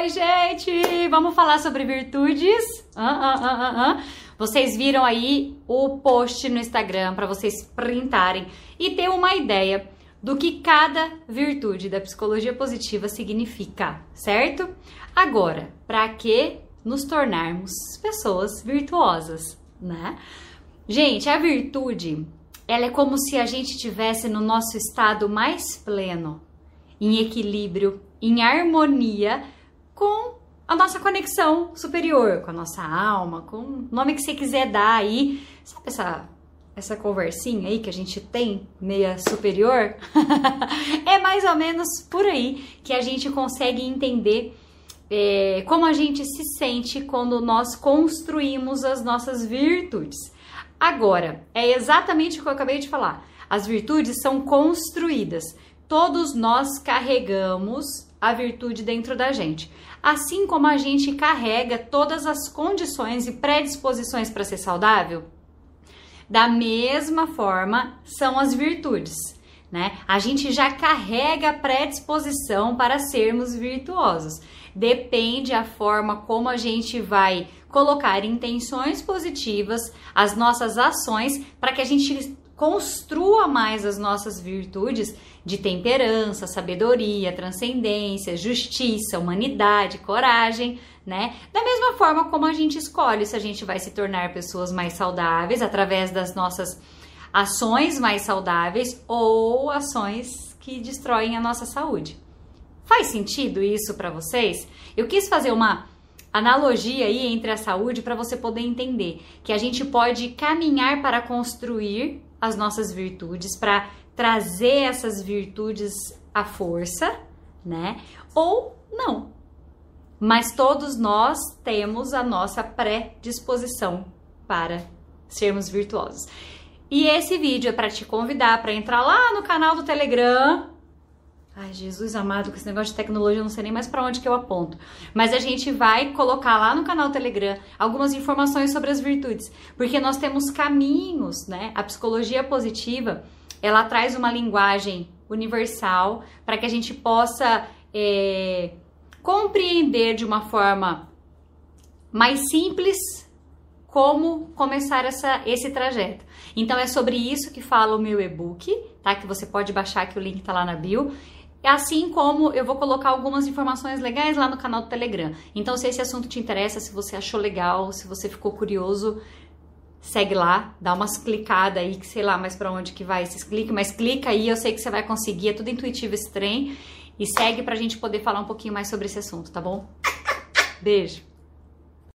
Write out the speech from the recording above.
Oi, gente! Vamos falar sobre virtudes? Ah, ah, ah, Vocês viram aí o post no Instagram para vocês printarem e ter uma ideia do que cada virtude da psicologia positiva significa, certo? Agora, para que nos tornarmos pessoas virtuosas, né? Gente, a virtude, ela é como se a gente tivesse no nosso estado mais pleno, em equilíbrio, em harmonia com a nossa conexão superior, com a nossa alma, com o nome que você quiser dar aí. Sabe essa, essa conversinha aí que a gente tem, meia superior? é mais ou menos por aí que a gente consegue entender é, como a gente se sente quando nós construímos as nossas virtudes. Agora, é exatamente o que eu acabei de falar. As virtudes são construídas. Todos nós carregamos a virtude dentro da gente. Assim como a gente carrega todas as condições e predisposições para ser saudável, da mesma forma são as virtudes. Né? A gente já carrega a predisposição para sermos virtuosos. Depende a forma como a gente vai colocar intenções positivas, as nossas ações, para que a gente construa mais as nossas virtudes de temperança, sabedoria, transcendência, justiça, humanidade, coragem, né? Da mesma forma como a gente escolhe se a gente vai se tornar pessoas mais saudáveis através das nossas ações mais saudáveis ou ações que destroem a nossa saúde. Faz sentido isso para vocês? Eu quis fazer uma analogia aí entre a saúde para você poder entender que a gente pode caminhar para construir as nossas virtudes, para trazer essas virtudes à força, né? Ou não. Mas todos nós temos a nossa predisposição para sermos virtuosos. E esse vídeo é para te convidar para entrar lá no canal do Telegram. Ai, Jesus amado, com esse negócio de tecnologia, eu não sei nem mais para onde que eu aponto. Mas a gente vai colocar lá no canal Telegram algumas informações sobre as virtudes, porque nós temos caminhos, né? A psicologia positiva, ela traz uma linguagem universal para que a gente possa é, compreender de uma forma mais simples como começar essa, esse trajeto. Então é sobre isso que fala o meu e-book, tá? Que você pode baixar que o link tá lá na bio. Assim como eu vou colocar algumas informações legais lá no canal do Telegram. Então, se esse assunto te interessa, se você achou legal, se você ficou curioso, segue lá, dá umas clicadas aí, que sei lá mais para onde que vai esses cliques, mas clica aí, eu sei que você vai conseguir, é tudo intuitivo esse trem. E segue pra gente poder falar um pouquinho mais sobre esse assunto, tá bom? Beijo!